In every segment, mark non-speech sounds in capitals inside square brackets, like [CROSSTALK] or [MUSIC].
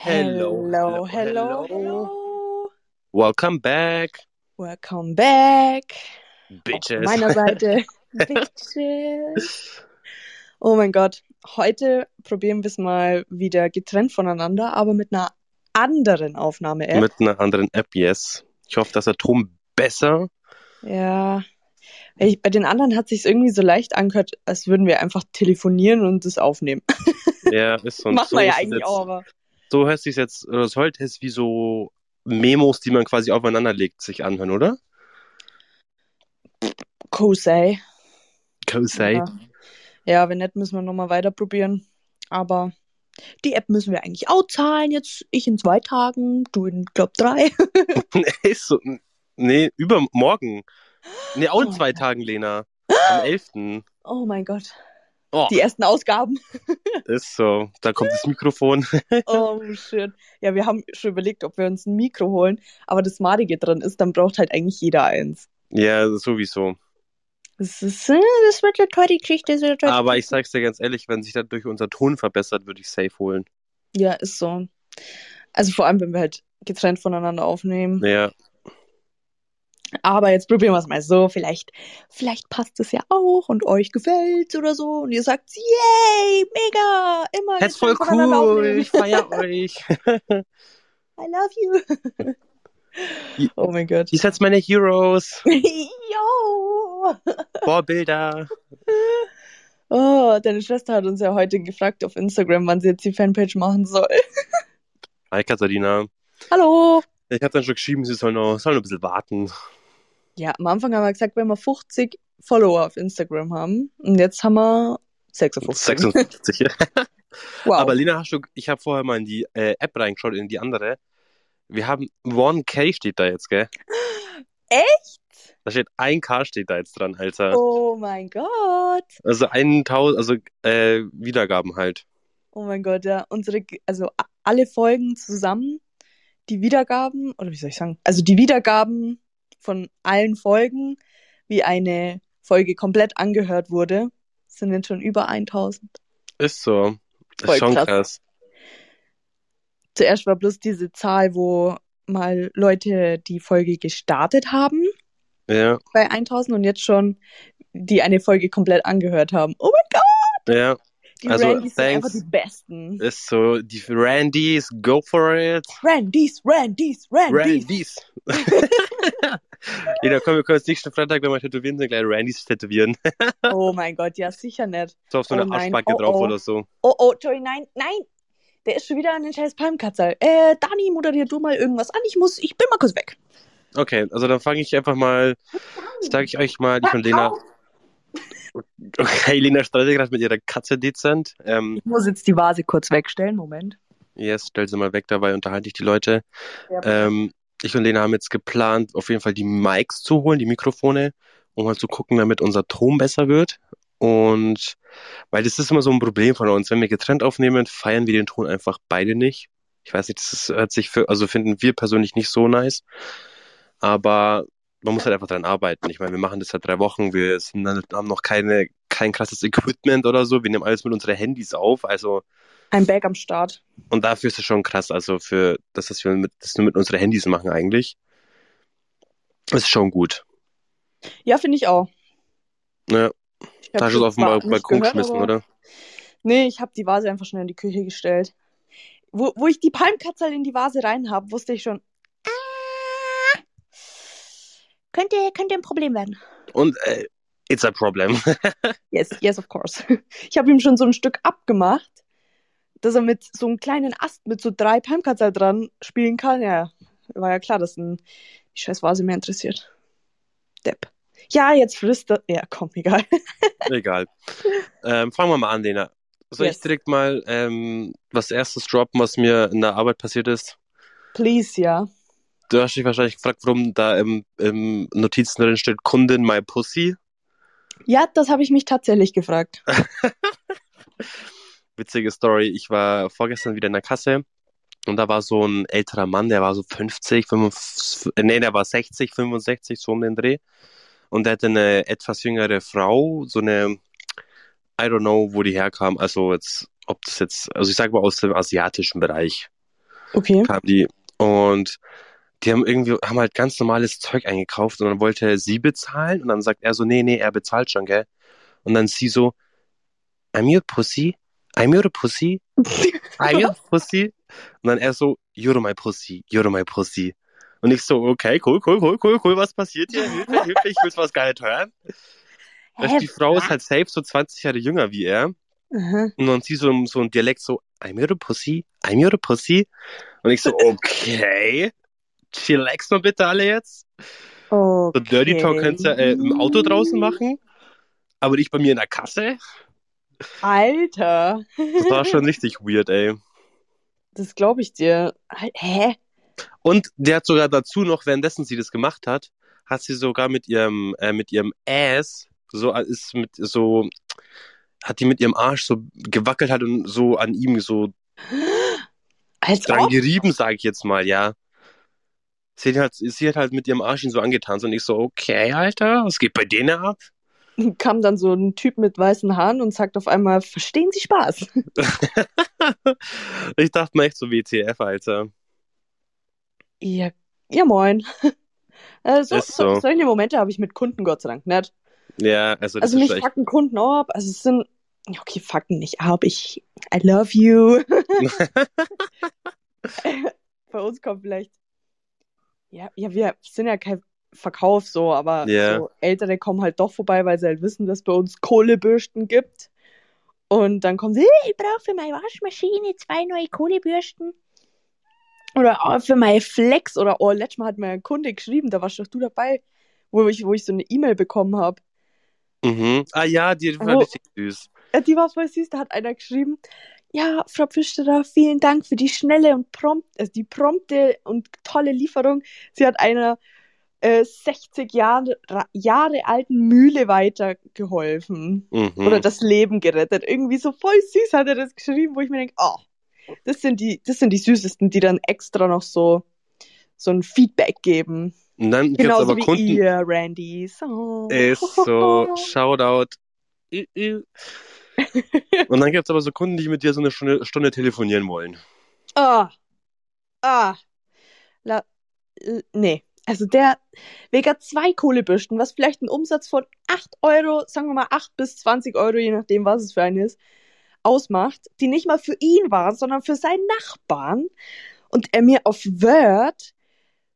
Hello, Hello, hello, hello, hello. Welcome back, Welcome back. Bitches. meiner Seite. [LAUGHS] Bitches. Oh mein Gott. Heute probieren wir es mal wieder getrennt voneinander, aber mit einer anderen Aufnahme-App. Mit einer anderen App, yes. Ich hoffe, dass der Ton besser. Ja. Ich, bei den anderen hat sich irgendwie so leicht angehört, als würden wir einfach telefonieren und das aufnehmen. Ja, ist [LAUGHS] so. Machen so wir ja es eigentlich jetzt, auch, aber. So hört sich jetzt, oder es sollte es wie so Memos, die man quasi aufeinander legt, sich anhören, oder? Kosei. Kosei. Ja. ja, wenn nicht, müssen wir nochmal weiter probieren. Aber die App müssen wir eigentlich auch zahlen. Jetzt ich in zwei Tagen, du in, glaub, drei. [LAUGHS] ist so. Nee, übermorgen. Nee, auch in Oh zwei Gott. Tagen, Lena. [GASPS] Am 11. Oh mein Gott. Oh, Die ersten Ausgaben. [LAUGHS] ist so. Da kommt das Mikrofon. [LAUGHS] Oh shit. Ja, wir haben schon überlegt, ob wir uns ein Mikro holen. Aber das Madige dran ist, dann braucht halt eigentlich jeder eins. Ja, sowieso. Das, ist, äh, das wird eine teure Geschichte. Eine teure Aber ich sag's dir ganz ehrlich, wenn sich dadurch unser Ton verbessert, würde ich safe holen. Ja, ist so. Also vor allem, wenn wir halt getrennt voneinander aufnehmen. Ja, Aber jetzt probieren wir es mal so. Vielleicht, vielleicht passt es ja auch und euch gefällt's oder so. Und ihr sagt, yay, mega, immer das ist voll cool. Ich feier euch. [LAUGHS] I love you. oh mein Gott. Ihr seid meine Heroes. [LAUGHS] Yo. Vorbilder. [LAUGHS] Oh, deine Schwester hat uns ja heute gefragt auf Instagram, wann sie jetzt die Fanpage machen soll. Hi Katharina. Hallo. Ich habe dann schon geschrieben, sie soll noch, soll noch ein bisschen warten. Ja, am Anfang haben wir gesagt, wenn wir 50 Follower auf Instagram haben. Und jetzt haben wir 56. 56. [LAUGHS] Wow. Aber Lena, hast du, ich habe vorher mal in die äh, App reingeschaut, in die andere. Wir haben 1K steht da jetzt, gell? Echt? Da steht 1K steht da jetzt dran, Alter. Oh mein Gott. Also 1000, also äh, Wiedergaben halt. Oh mein Gott, ja. Unsere, also alle Folgen zusammen, die Wiedergaben, oder wie soll ich sagen? Also die Wiedergaben von allen Folgen, wie eine Folge komplett angehört wurde, sind jetzt schon über 1000. Ist so. Das Voll ist schon krass. krass. Zuerst war bloß diese Zahl, wo mal Leute die Folge gestartet haben Ja, bei 1000 und jetzt schon die eine Folge komplett angehört haben. Oh mein Gott, ja. Die Also, Randys sind einfach die besten. Ist so. Die Randys, go for it. Randys, Randys, Randys. Randys. [LAUGHS] Jeder, komm, wir können jetzt nächsten Freitag, wenn wir tätowieren sind, gleich Randys tätowieren. [LAUGHS] Oh mein Gott, ja, sicher nicht. So auf so Oh eine Arschbacke oh drauf oh. oder so. Oh, oh, Joey, nein, nein. Der ist schon wieder an den scheiß Palmkatzel. Äh, Dani, moderier du mal irgendwas an. Ich muss, ich bin mal kurz weg. Okay, also dann fange ich einfach mal, sage ich euch mal, ich und Lena. Okay, Lena gerade mit ihrer Katze dezent. Ähm, Ich muss jetzt die Vase kurz wegstellen. Moment. yes, stell sie mal weg, dabei unterhalte ich die Leute. Ähm, ich und Lena haben jetzt geplant, auf jeden Fall die Mics zu holen, die Mikrofone, um mal zu gucken, damit unser Ton besser wird. Und weil das ist immer so ein Problem von uns. Wenn wir getrennt aufnehmen, feiern wir den Ton einfach beide nicht. Ich weiß nicht, das ist, hört sich für, also finden wir persönlich nicht so nice. Aber man muss halt einfach dran arbeiten. Ich meine, wir machen das seit drei Wochen, wir sind, haben noch keine, kein krasses Equipment oder so. Wir nehmen alles mit unseren Handys auf. Also, Ein Bag am Start. und dafür ist es schon krass. Also für das, dass wir mit, das nur mit unseren Handys machen eigentlich. Ist schon gut. Ja, finde ich auch. Ja, Ich es das auf nicht Balkon geschmissen, aber- oder? Nee, ich habe die Vase einfach schnell in die Küche gestellt. Wo, wo ich die Palmkatzel in die Vase rein habe, wusste ich schon, könnte, könnte ein Problem werden. Und äh, it's a problem. [LAUGHS] Yes, yes, of course. Ich habe ihm schon so ein Stück abgemacht, dass er mit so einem kleinen Ast mit so drei Palmkatzel dran spielen kann. Ja, war ja klar, dass ein, die scheiß Vase mehr interessiert. Depp. Ja, jetzt frisst er. Ja, komm, egal. [LAUGHS] Egal. Ähm, fangen wir mal an, Lena. Soll Yes. ich direkt mal ähm, was erstes droppen, was mir in der Arbeit passiert ist? Please, ja. Du hast dich wahrscheinlich gefragt, warum da im, im Notizen drin steht Kundin my pussy. Ja, das habe ich mich tatsächlich gefragt. [LAUGHS] Witzige Story. Ich war vorgestern wieder in der Kasse und da war so ein älterer Mann, der war so 50, 55, nee, der war 60, 65, so um den Dreh. Und der hatte eine etwas jüngere Frau, so eine, I don't know, wo die herkam. Also jetzt, ob das jetzt, also ich sag mal aus dem asiatischen Bereich. Okay. kam die. Und die haben irgendwie, haben halt ganz normales Zeug eingekauft und dann wollte er sie bezahlen und dann sagt er so, nee, nee, er bezahlt schon, gell? Und dann sie so, I'm your pussy, I'm your pussy, [LAUGHS] I'm your pussy. Und dann er so, you're my pussy, you're my pussy. Und ich so, okay, cool, cool, cool, cool, cool, was passiert hier? Hilfe, Hilfe, ich will was gar nicht hören. Weil die Frau ist halt safe so 20 Jahre jünger wie er. Aha. Und dann sie so, so ein Dialekt so, I'm your pussy, I'm your pussy. Und ich so, [LAUGHS] okay, chillax mal bitte alle jetzt. So Okay. Dirty Talk könntest du äh, im Auto draußen machen, aber nicht bei mir in der Kasse. Alter. Das war schon richtig weird, ey. Das glaube ich dir. Hä? Und der hat sogar dazu noch, währenddessen sie das gemacht hat, hat sie sogar mit ihrem, äh, mit ihrem Ass, so äh, ist mit so, hat die mit ihrem Arsch so gewackelt hat und so an ihm so Als dran ob? gerieben, sage ich jetzt mal, ja. Sie hat, sie hat halt mit ihrem Arsch ihn so angetanzt und ich so, okay, Alter, was geht bei denen ab? [LAUGHS] Kam dann so ein Typ mit weißen Haaren und sagt auf einmal, verstehen Sie Spaß? [LAUGHS] ich dachte mir echt so WTF, Alter. Ja, ja moin. [LAUGHS] Äh, so, so. so. Solche Momente habe ich mit Kunden Gott sei Dank nicht. Ja, also das Also mich fucken Kunden ab. Also es sind, okay, fucken nicht ab. Ich, I love you. Bei uns kommt vielleicht, ja, ja, wir sind ja kein Verkauf so, aber Ja. so Ältere kommen halt doch vorbei, weil sie halt wissen, dass es bei uns Kohlebürsten gibt. Und dann kommen sie, "Hey, ich brauche für meine Waschmaschine zwei neue Kohlebürsten. Oder auch für meine Flex. Oder, oh, letztes Mal hat mir ein Kunde geschrieben, da warst doch du dabei, wo ich, wo ich so eine E-Mail bekommen habe. Mhm. Ah ja, die war Wo- richtig süß. Äh, Die war voll süß, da hat einer geschrieben, ja, Frau Pfisterer, vielen Dank für die schnelle und prompt, also die prompte und tolle Lieferung. Sie hat einer äh, 60 Jahre, Jahre alten Mühle weitergeholfen Mhm. oder das Leben gerettet. Irgendwie so voll süß hat er das geschrieben, wo ich mir denke, oh, das sind die, das sind die süßesten, die dann extra noch so so ein Feedback geben. Und dann gibt's Genauso aber wie Kunden, ihr, Randy. So. ist so, Shoutout. [LAUGHS] Und dann gibt's aber so Kunden, die mit dir so eine Stunde, Stunde telefonieren wollen. Ah. Ah. La, l- nee. Also der wegen zwei Kohlebürsten, was vielleicht einen Umsatz von 8 Euro, sagen wir mal 8 bis 20 Euro, je nachdem, was es für einen ist, ausmacht, die nicht mal für ihn waren, sondern für seinen Nachbarn. Und er mir auf Word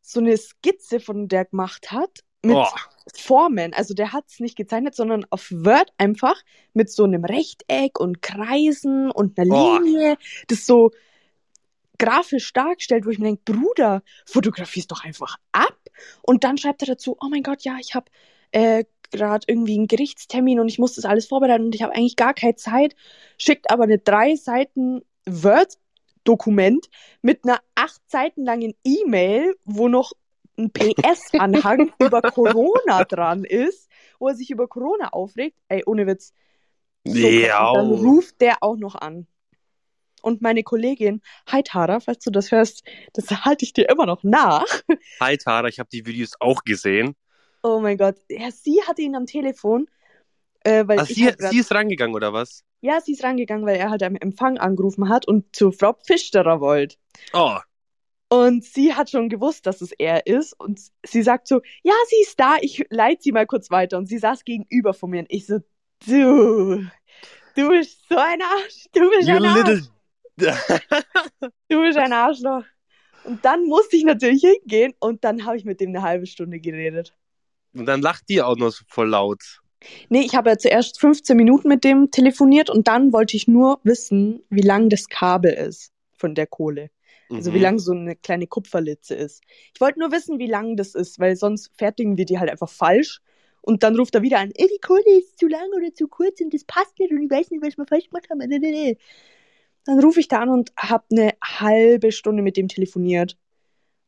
so eine Skizze von der gemacht hat mit Oh. Formen. Also der hat es nicht gezeichnet, sondern auf Word einfach mit so einem Rechteck und Kreisen und einer Oh. Linie, das so grafisch dargestellt, wo ich mir denke, Bruder, fotografierst doch einfach ab. Und dann schreibt er dazu, oh mein Gott, ja, ich habe äh, gerade irgendwie einen Gerichtstermin und ich muss das alles vorbereiten und ich habe eigentlich gar keine Zeit. Schickt aber eine drei Seiten Word-Dokument mit einer acht Seiten langen E-Mail, wo noch ein PS-Anhang [LAUGHS] über Corona dran ist, wo er sich über Corona aufregt. Ey, ohne Witz. So Ja. dann ruft der auch noch an. Und meine Kollegin, hi Tara, falls du das hörst, das halte ich dir immer noch nach. [LAUGHS] Hi Tara, ich habe die Videos auch gesehen. Oh mein Gott. Ja, sie hatte ihn am Telefon. Äh, weil Ach, ich sie, halt grad, sie ist rangegangen, oder was? ja, sie ist rangegangen, weil er halt am Empfang angerufen hat und zu Frau Pfisterer wollte. Oh, Und sie hat schon gewusst, dass es er ist. Und sie sagt so, ja, sie ist da, ich leite sie mal kurz weiter. Und sie saß gegenüber von mir. Und ich so, du, du bist so ein Arsch. Du bist you ein Arsch. [LAUGHS] Du bist ein Arschloch. Und dann musste ich natürlich hingehen und dann habe ich mit dem eine halbe Stunde geredet. Und dann lacht die auch noch so voll laut. Nee, ich habe ja zuerst 15 Minuten mit dem telefoniert und dann wollte ich nur wissen, wie lang das Kabel ist von der Kohle. Also Mhm. wie lang so eine kleine Kupferlitze ist. Ich wollte nur wissen, wie lang das ist, weil sonst fertigen wir die halt einfach falsch. Und dann ruft er wieder an, ey, die Kohle ist zu lang oder zu kurz und das passt nicht und ich weiß nicht, was wir falsch gemacht haben. Dann rufe ich da an und habe eine halbe Stunde mit dem telefoniert.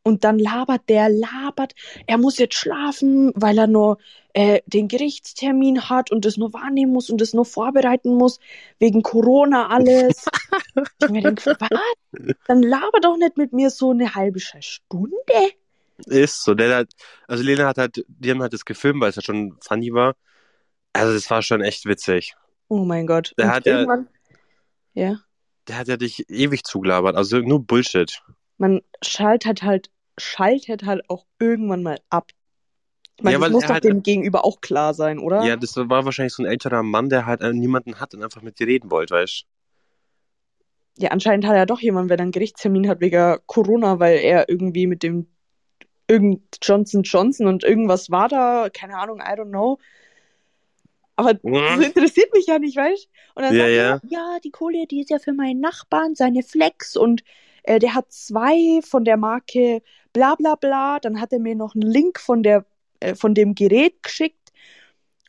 Und dann labert der, labert, er muss jetzt schlafen, weil er nur äh, den Gerichtstermin hat und das nur wahrnehmen muss und das nur vorbereiten muss, wegen Corona alles. [LAUGHS] ich mir denke, was? Dann laber doch nicht mit mir so eine halbe Stunde. Ist so. Der hat, also Lena hat halt, die haben halt das gefilmt, weil es ja schon funny war. Also das war schon echt witzig. Oh mein Gott. Der Und hat ja- ja. Der hat ja dich ewig zugelabert, also nur Bullshit. man schaltet halt, schaltet halt auch irgendwann mal ab. Ich meine, Ja, das muss doch halt- dem Gegenüber auch klar sein, oder? Ja, das war wahrscheinlich so ein älterer Mann, der halt äh, niemanden hat und einfach mit dir reden wollte, weißt Ja, anscheinend hat er doch jemand, wenn er einen Gerichtstermin hat wegen Corona, weil er irgendwie mit dem irgend Johnson Johnson und irgendwas war da, keine Ahnung, I don't know. Aber das interessiert mich ja nicht, weißt Und dann Ja, sagt ja. er, ja, die Kohle, die ist ja für meinen Nachbarn, seine Flex und äh, der hat zwei von der Marke bla bla bla. Dann hat er mir noch einen Link von der äh, von dem Gerät geschickt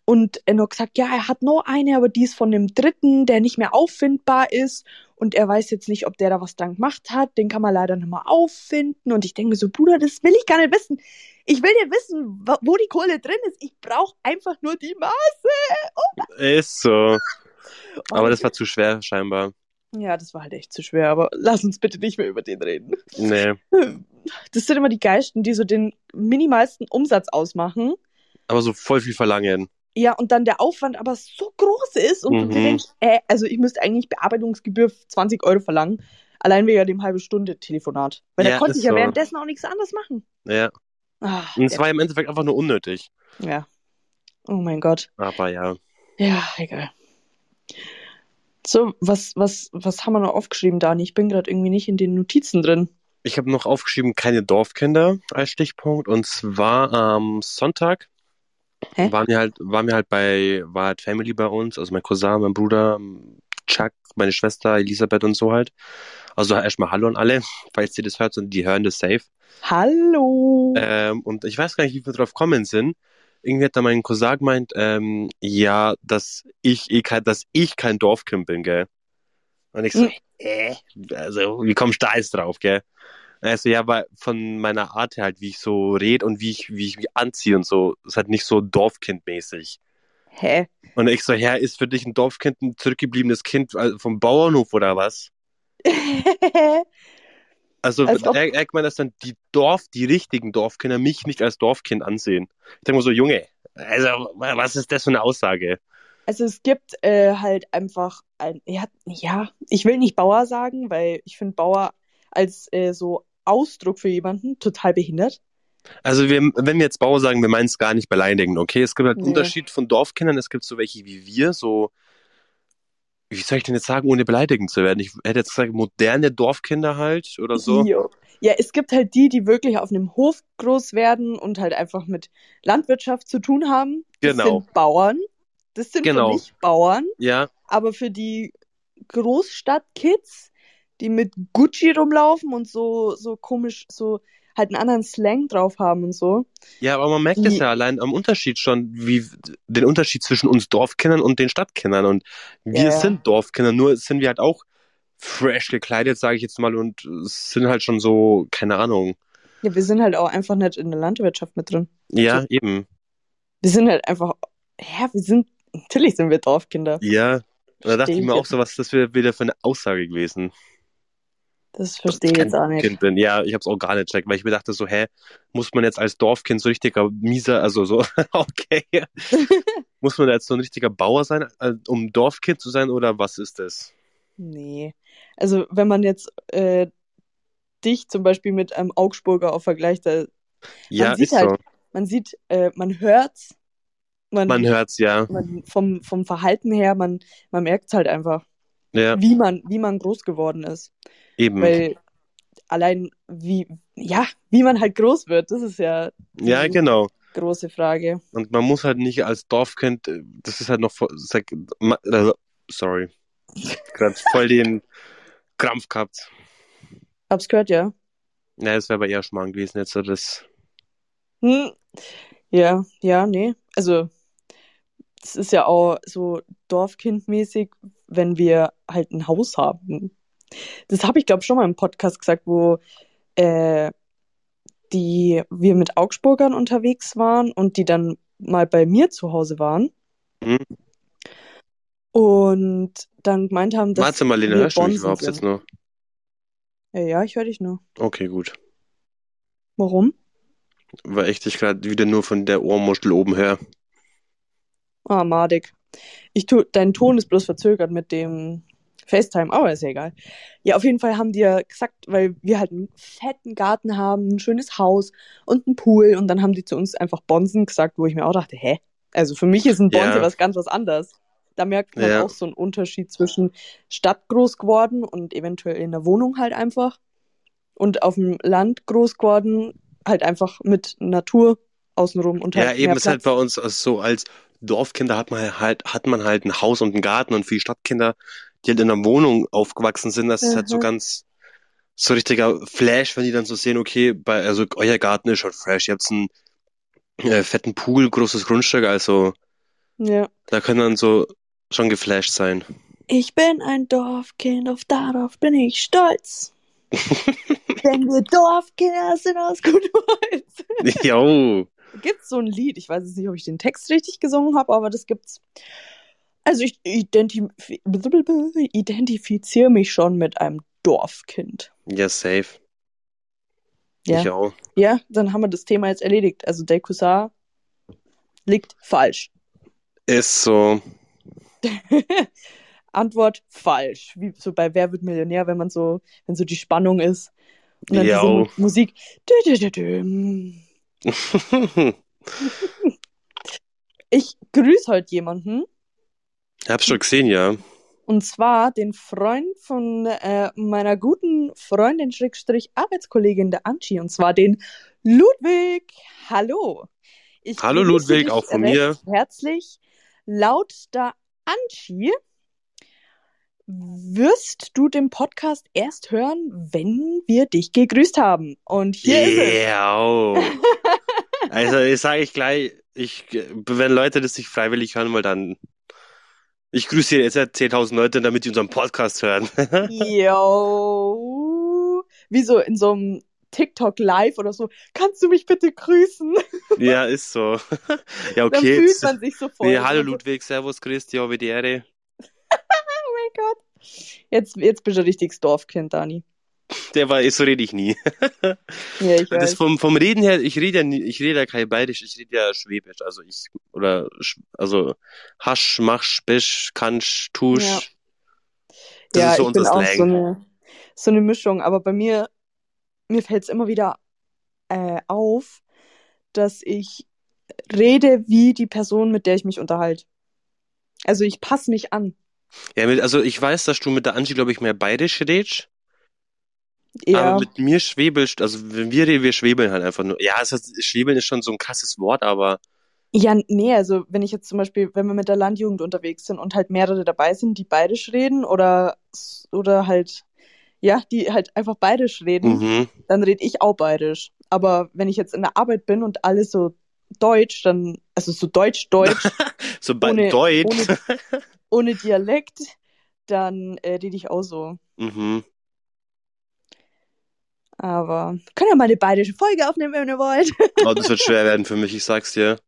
und er noch gesagt, ja, er hat noch eine, aber die ist von dem dritten, der nicht mehr auffindbar ist und er weiß jetzt nicht, ob der da was dran gemacht hat. Den kann man leider nicht mehr auffinden und ich denke mir so, Bruder, das will ich gar nicht wissen. Ich will ja wissen, wo die Kohle drin ist. Ich brauche einfach nur die Maße. Ist so. Oh, Aber das war zu schwer, scheinbar. Ja, das war halt echt zu schwer, aber lass uns bitte nicht mehr über den reden. Nee. [LAUGHS] Das sind immer die Geisten, die so den minimalsten Umsatz ausmachen. Aber so voll viel verlangen. Ja, und dann der Aufwand aber so groß ist und du Mhm. denkst, äh, also ich müsste eigentlich Bearbeitungsgebühr 20 Euro verlangen, allein wegen dem halbe Stunde Telefonat. Weil Ja, da konnte ich ja so. währenddessen auch nichts anderes machen. Ja. Ah, Und es war im Endeffekt einfach nur unnötig. ja. Oh mein Gott. Aber ja. Ja, egal. So, was, was, was haben wir noch aufgeschrieben, Dani? Ich bin gerade irgendwie nicht in den Notizen drin. Ich habe noch aufgeschrieben, keine Dorfkinder als Stichpunkt. Und zwar am Sonntag Hä? waren wir halt, waren wir halt bei, war halt Family bei uns, also mein Cousin, mein Bruder, Chuck, meine Schwester, Elisabeth und so halt. Also erstmal Hallo an alle, [LAUGHS] falls ihr das hört und die hören das safe. Hallo. Ähm, und ich weiß gar nicht, wie wir drauf kommen sind. Irgendwie hat da mein Cousin gemeint, ähm, ja, dass ich eh kein, dass ich kein Dorfkind bin, gell? Und ich so, Hm. äh, also, wie kommst du da jetzt drauf, gell? Also ja, weil von meiner Art her halt, wie ich so rede und wie ich, wie ich mich anziehe und so, ist halt nicht so Dorfkindmäßig. Hä? Und ich so, ja, ist für dich ein Dorfkind ein zurückgebliebenes Kind äh, vom Bauernhof oder was? [LAUGHS] Also Als meint, dass dann die Dorf, die richtigen Dorfkinder mich nicht als Dorfkind ansehen. Ich denke mir so, Junge, also was ist das für eine Aussage? Also es gibt äh, halt einfach ein, ja, ja, ich will nicht Bauer sagen, weil ich finde Bauer als äh, so Ausdruck für jemanden total behindert. Also wir, wenn wir jetzt Bauer sagen, wir meinen es gar nicht beleidigend, okay? Es gibt halt einen Nee. Unterschied von Dorfkindern, es gibt so welche wie wir, so, wie soll ich denn jetzt sagen, ohne beleidigend zu werden? Ich hätte jetzt gesagt, moderne Dorfkinder halt oder so. Jo. Ja, es gibt halt die, die wirklich auf einem Hof groß werden und halt einfach mit Landwirtschaft zu tun haben. Das Genau. sind Bauern. Das sind Genau. für mich Bauern. Ja, Aber für die Großstadtkids, die mit Gucci rumlaufen und so, so komisch, so halt einen anderen Slang drauf haben und so. ja, aber man merkt es Die- ja allein am Unterschied schon, wie den Unterschied zwischen uns Dorfkindern und den Stadtkindern. Und wir Ja, sind Dorfkinder, nur sind wir halt auch fresh gekleidet, sage ich jetzt mal, und sind halt schon so, keine Ahnung. Ja, wir sind halt auch einfach nicht in der Landwirtschaft mit drin. Ja, So. eben. Wir sind halt einfach, ja, wir sind, natürlich sind wir Dorfkinder. Ja. Da dachte ich mir auch so, was das für- wieder für eine Aussage gewesen? Das verstehe ich jetzt auch nicht. Kind bin. Ja, ich hab's auch gar nicht checkt, weil ich mir dachte so, hä, muss man jetzt als Dorfkind so richtiger mieser, also so, [LAUGHS] okay. [LAUGHS] muss man jetzt so ein richtiger Bauer sein, äh, um Dorfkind zu sein oder was ist das? Nee. Also, wenn man jetzt äh, dich zum Beispiel mit einem Augsburger auch vergleicht, da, Ja, sieht ist halt- so. man sieht, äh, man hört's, man, Man hört's, ja. man vom, vom Verhalten her, man, man merkt's halt einfach, Ja, wie man, wie man groß geworden ist. Eben. Weil allein wie, ja, wie man halt groß wird, das ist ja Ja, genau. große Frage. Und man muss halt nicht als Dorfkind, äh, das ist halt noch, voll- äh, sorry, gerade [LAUGHS] voll den Krampf gehabt. Hab's gehört, ja. Ja, das wäre aber eher Schmarrn gewesen jetzt, so das. Hm. Ja, ja, nee. Also, es ist ja auch so Dorfkindmäßig, wenn wir halt ein Haus haben. Das habe ich, glaube ich, schon mal im Podcast gesagt, wo äh, die, wir mit Augsburgern unterwegs waren und die dann mal bei mir zu Hause waren. Hm. Und dann gemeint haben, dass Warte mal, Lena, hörst du mich überhaupt sind. jetzt noch? Ja, ja, ich höre dich nur. Okay, gut. Warum? Weil ich dich gerade wieder nur von der Ohrmuschel oben höre. Ah, madig. Ich tu, dein Ton ist bloß verzögert mit dem FaceTime, aber ist ja egal. Ja, auf jeden Fall haben die ja gesagt, weil wir halt einen fetten Garten haben, ein schönes Haus und einen Pool und dann haben die zu uns einfach Bonsen gesagt, wo ich mir auch dachte, hä? Also für mich ist ein Bonse Ja. was ganz was anderes. Da merkt man Ja. auch so einen Unterschied zwischen Stadt groß geworden und eventuell in der Wohnung halt einfach und auf dem Land groß geworden, halt einfach mit Natur außenrum und halt Ja, eben ist halt bei uns also so als Dorfkinder hat man halt, hat man halt ein Haus und einen Garten und für die Stadtkinder, die halt in einer Wohnung aufgewachsen sind, das ist halt so Mhm. ganz, so richtiger Flash, wenn die dann so sehen, okay, bei, also euer Garten ist schon fresh, ihr habt einen äh, fetten Pool, großes Grundstück, also Ja. da können dann so schon geflasht sein. Ich bin ein Dorfkind, auf darauf bin ich stolz. [LAUGHS] Denn wir Dorfkinder sind aus gutem Holz. Jo. Gibt's so ein Lied, ich weiß jetzt nicht, ob ich den Text richtig gesungen habe, aber das gibt's. Also ich identif identifiziere mich schon mit einem Dorfkind. Ja, safe. Ja. Ich auch. Ja, dann haben wir das Thema jetzt erledigt. Also der Cousin liegt falsch. Ist so. [LAUGHS] Antwort falsch. Wie so bei Wer wird Millionär, wenn man so, wenn so die Spannung ist. Und dann diese Jo. Mu- Musik. [LAUGHS] Ich grüße heute jemanden. Hab's schon gesehen, ja. Und zwar den Freund von äh, meiner guten Freundin, Schrägstrich Arbeitskollegin der Anchi. Und zwar den Ludwig. Hallo. Ich Hallo, Ludwig, auch von recht Herzlich. Laut der Anchi wirst du den Podcast erst hören, wenn wir dich gegrüßt haben. Und hier ist es. Ja. Also, ich sage ich gleich, ich, wenn Leute das nicht freiwillig hören wollen, dann, ich grüße jetzt 10.000 Leute, damit die unseren Podcast hören. [LAUGHS] Yo. Wie so in so einem TikTok Live oder so. Kannst du mich bitte grüßen? [LAUGHS] ja, ist so. [LAUGHS] Ja, Dann okay. fühlt jetzt- man sich so voll. Nee, hallo Ludwig, Servus, Christi, habe die Ehre. Oh mein Gott. Jetzt, jetzt bist du ein richtiges Dorfkind, Dani. Der war, so rede ich nie. [LAUGHS] Ja, ich Das weiß. vom, vom Reden her, ich rede ja nie, ich rede ja kein Bayerisch, ich rede ja Schwäbisch, also ich, oder, also, hasch, machsch, bisch, kannsch, tusch. Ja. Das ja, ist so ich unser bin auch so eine, so eine Mischung. Aber bei mir, mir fällt es immer wieder äh, auf, dass ich rede wie die Person, mit der ich mich unterhalte. Also ich passe mich an. Ja, mit, also ich weiß, dass du mit der Angie, glaube ich, mehr bayerisch redest, Ja, aber mit mir schwebelst, also wenn wir reden, wir schwebeln halt einfach nur. Ja, es ist, schwebeln ist schon so ein krasses Wort, aber ja, nee, also wenn ich jetzt zum Beispiel, wenn wir mit der Landjugend unterwegs sind und halt mehrere dabei sind, die bayerisch reden oder, oder halt, ja, die halt einfach bayerisch reden, mhm. dann rede ich auch bayerisch. Aber wenn ich jetzt in der Arbeit bin und alle so Deutsch, dann, also so Deutsch-Deutsch, [LAUGHS] so bei Ohne- Deutsch. ohne- ohne Dialekt, dann äh, rede ich auch so. mhm. Aber können ja mal eine bayerische Folge aufnehmen, wenn ihr wollt. [LAUGHS] Oh, das wird schwer werden für mich, ich sag's dir.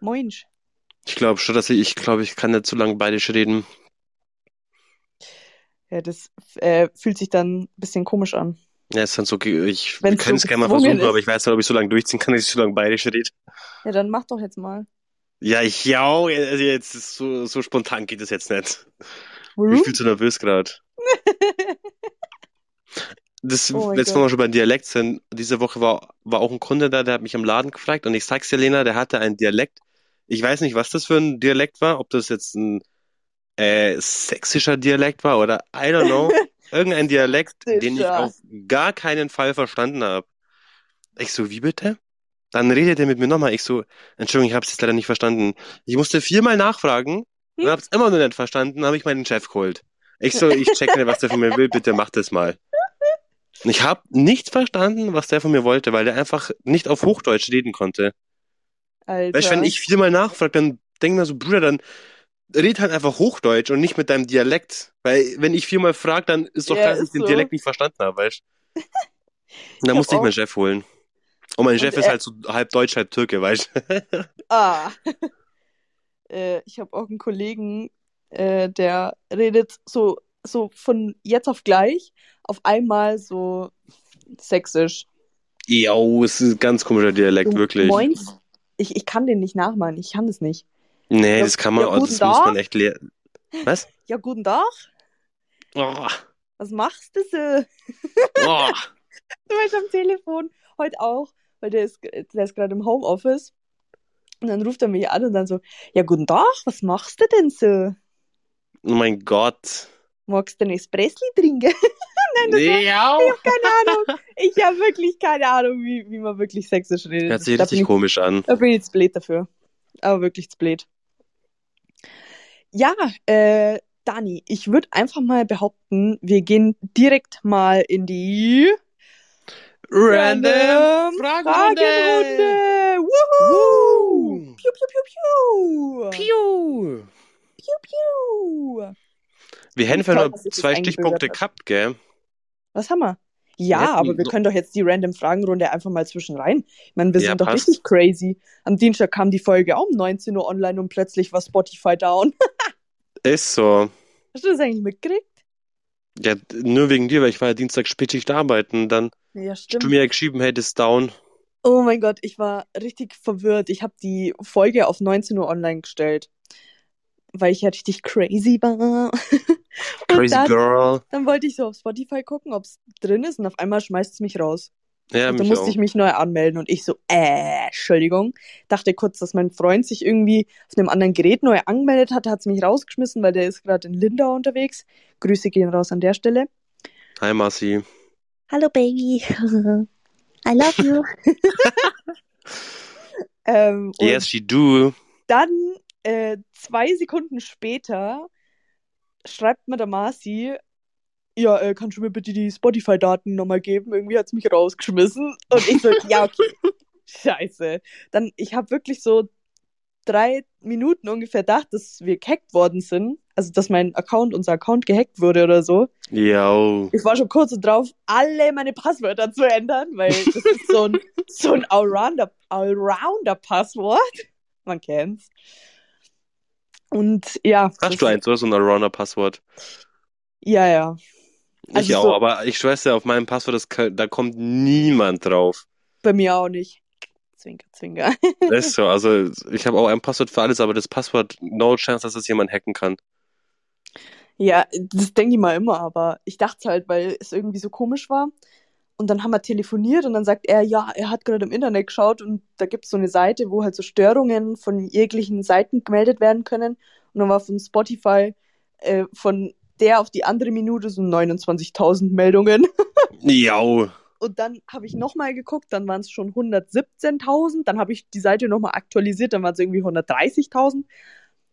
Moinsch. Ich glaube schon, dass ich, ich glaube, ich kann nicht zu lange bayerisch reden. Ja, das äh, fühlt sich dann ein bisschen komisch an. Ja, ist dann so, ich Wenn's kann so es gerne mal versuchen, ist. aber ich weiß nicht, ob ich so lange durchziehen kann, dass ich so lange bayerisch rede. Ja, dann mach doch jetzt mal. Ja, ich ja, also jetzt ist so, so spontan geht es jetzt nicht. Ich bin Warum? viel zu nervös gerade. [LAUGHS] Das, Oh jetzt, wo wir schon bei Dialekt sind, diese Woche war, war auch ein Kunde da, der hat mich am Laden gefragt und ich sag's dir, Lena, der hatte einen Dialekt. Ich weiß nicht, was das für ein Dialekt war, ob das jetzt ein äh, sächsischer Dialekt war oder I don't know. [LAUGHS] Irgendein Dialekt, den ich auf gar keinen Fall verstanden habe. Ich so, wie bitte? Dann redet er mit mir nochmal. Ich so, Entschuldigung, ich habe es jetzt leider nicht verstanden. Ich musste viermal nachfragen und Hm? hab's immer noch nicht verstanden, habe ich meinen Chef geholt. Ich so, ich check nicht, was der von mir will, bitte mach das mal. Und ich habe nicht verstanden, was der von mir wollte, weil der einfach nicht auf Hochdeutsch reden konnte. Alter. Weißt du, wenn ich viermal nachfrage, dann denk mir so, Bruder, dann red halt einfach Hochdeutsch und nicht mit deinem Dialekt. Weil wenn ich viermal frage, dann ist doch Ja, klar, dass ich ist den so. Dialekt nicht verstanden habe, weißt du? [LAUGHS] Dann musste ich meinen Chef holen. Und mein Und Chef ist er- halt so halb Deutsch, halb Türke, weißt du? [LAUGHS] Ah. [LAUGHS] äh, ich habe auch einen Kollegen, äh, der redet so, so von jetzt auf gleich auf einmal so sächsisch. Jo, es ist ein ganz komischer Dialekt, So, wirklich. Moins. Ich, ich kann den nicht nachmachen, ich kann das nicht. Nee, Ja, das kann man, ja, das muss man Tag. echt lernen. Was? Ja, guten Tag. Oh, Was machst du so? oh. [LAUGHS] Du weißt am Telefon, heute auch, weil der ist, der ist gerade im Homeoffice. Und dann ruft er mich an und dann so, ja, guten Tag, was machst du denn so? oh mein Gott. Magst du ein Espresso trinken? [LAUGHS] Nein, das war, Ja. ich habe keine Ahnung. Ich habe wirklich keine Ahnung, wie, wie man wirklich sächsisch redet. Hört sich richtig ich, komisch an. da bin ich jetzt blöd dafür. Aber wirklich zu blöd. Ja, äh, Dani, ich würde einfach mal behaupten, wir gehen direkt mal in die Random Fragenrunde. Fragenrunde. Woohoo! Woo. Piu, piu, piu, piu. Piu. Piu, piu. Wir noch sich das zwei Stichpunkte gehabt, gell? Was haben wir? Ja, Wir aber wir so- können doch jetzt die random Fragenrunde einfach mal zwischen rein. Ich meine, wir Ja, sind doch passt. richtig crazy. Am Dienstag kam die Folge auch um 19 Uhr online und plötzlich war Spotify down. [LAUGHS] Ist so. Hast du das eigentlich mitgekriegt? Ja, nur wegen dir, weil ich war ja Dienstag Spätschicht arbeiten. Dann Ja, du stimmt. mir ja geschrieben, hey, das ist down. Oh mein Gott, ich war richtig verwirrt. Ich habe die Folge auf 19 Uhr online gestellt, weil ich ja richtig crazy war. [LAUGHS] Und Crazy dann, Girl. dann wollte ich so auf Spotify gucken, ob es drin ist und auf einmal schmeißt es mich raus. Ja, und dann musste auch. ich mich neu anmelden und ich so, äh, Entschuldigung. Dachte kurz, dass mein Freund sich irgendwie auf einem anderen Gerät neu angemeldet hat, hat es mich rausgeschmissen, weil der ist gerade in Lindau unterwegs. Grüße gehen raus an der Stelle. Hi, Marci. Hallo Baby. I love you. [LAUGHS] [LAUGHS] ähm, Yes, she do. dann äh, zwei Sekunden später schreibt mir der Marci, ja, äh, kannst du mir bitte die Spotify-Daten nochmal geben? Irgendwie hat's mich rausgeschmissen. Und ich so, ja, okay. [LAUGHS] Scheiße. Dann, ich habe wirklich so drei Minuten ungefähr gedacht, dass wir gehackt worden sind. Also, dass mein Account, unser Account gehackt wurde oder so. Yo. Ich war schon kurz drauf, alle meine Passwörter zu ändern, weil das ist so ein, so ein Allrounder, Allrounder-Passwort. Man kennt's. Und ja. das- Hast du eins, oder? So ein Arounder-Passwort? Ja, ja. Ich Also auch, so- aber ich schwör's dir, auf meinem Passwort, das, da kommt niemand drauf. Bei mir auch nicht. Zwinker, zwinker. Das ist [LAUGHS] so, also ich habe auch ein Passwort für alles, aber das Passwort, no chance, dass das jemand hacken kann. Ja, das denke ich mal immer, aber ich dachte halt, weil es irgendwie so komisch war. Und dann haben wir telefoniert und dann sagt er, ja, er hat gerade im Internet geschaut und da gibt es so eine Seite, wo halt so Störungen von jeglichen Seiten gemeldet werden können. Und dann war von Spotify äh, von der auf die andere Minute so 29.000 Meldungen. [LAUGHS] Jau. Und dann habe ich nochmal geguckt, dann waren es schon 117.000. Dann habe ich die Seite nochmal aktualisiert, dann waren es irgendwie 130.000.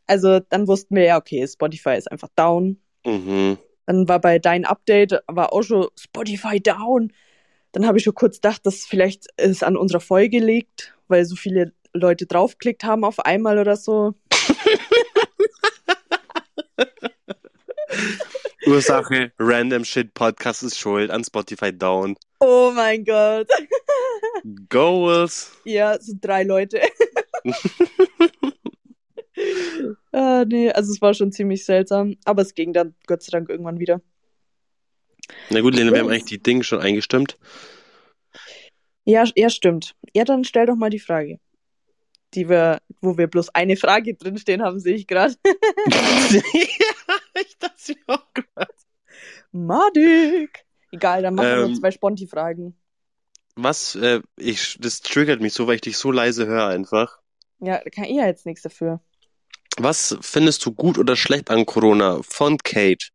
Also dann wussten wir ja, okay, Spotify ist einfach down. Mhm. Dann war bei dein Update, war auch schon Spotify down. Dann habe ich schon kurz gedacht, dass vielleicht es an unserer Folge liegt, weil so viele Leute draufklickt haben auf einmal oder so. [LAUGHS] Ursache, Random Shit Podcast ist schuld, an Spotify down. Oh mein Gott. [LAUGHS] Goals. Ja, so drei Leute. [LAUGHS] ah, nee, also es war schon ziemlich seltsam. Aber es ging dann Gott sei Dank irgendwann wieder. Na gut, Lene, wir haben eigentlich die Dinge schon eingestimmt. Ja, ja, stimmt. Ja, dann stell doch mal die Frage. Die wir, wo wir bloß eine Frage drinstehen haben, sehe ich gerade. ich dachte mir auch gerade. Madig. Egal, dann machen wir Ähm. nur zwei Sponti-Fragen. Was, äh, ich, das triggert mich so, weil ich dich so leise höre einfach. Ja, da kann ich ja jetzt nichts dafür. Was findest du gut oder schlecht an Corona von Kate?